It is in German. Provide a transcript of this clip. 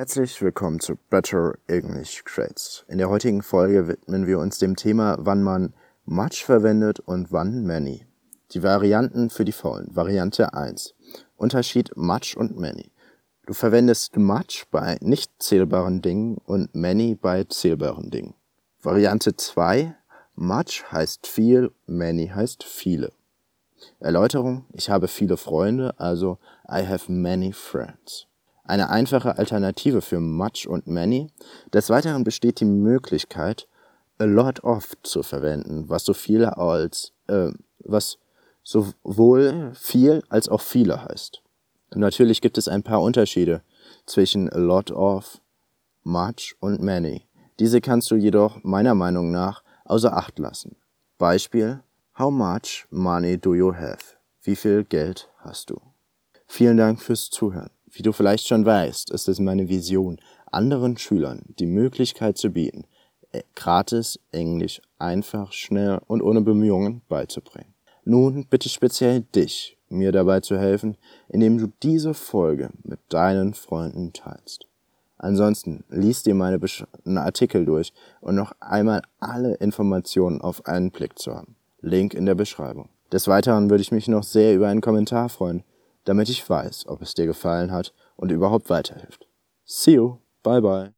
Herzlich willkommen zu Better English Crates. In der heutigen Folge widmen wir uns dem Thema, wann man much verwendet und wann many. Die Varianten für die Faulen. Variante 1. Unterschied much und many. Du verwendest much bei nicht zählbaren Dingen und many bei zählbaren Dingen. Variante 2. Much heißt viel, many heißt viele. Erläuterung. Ich habe viele Freunde, also I have many friends eine einfache Alternative für much und many. Des Weiteren besteht die Möglichkeit, a lot of zu verwenden, was so viel als äh, was sowohl viel als auch viele heißt. Natürlich gibt es ein paar Unterschiede zwischen a lot of, much und many. Diese kannst du jedoch meiner Meinung nach außer Acht lassen. Beispiel How much money do you have? Wie viel Geld hast du? Vielen Dank fürs Zuhören. Wie du vielleicht schon weißt, ist es meine Vision, anderen Schülern die Möglichkeit zu bieten, äh, gratis Englisch einfach, schnell und ohne Bemühungen beizubringen. Nun bitte ich speziell dich, mir dabei zu helfen, indem du diese Folge mit deinen Freunden teilst. Ansonsten liest dir meine Artikel durch und noch einmal alle Informationen auf einen Blick zu haben. Link in der Beschreibung. Des Weiteren würde ich mich noch sehr über einen Kommentar freuen, damit ich weiß, ob es dir gefallen hat und überhaupt weiterhilft. See you, bye bye.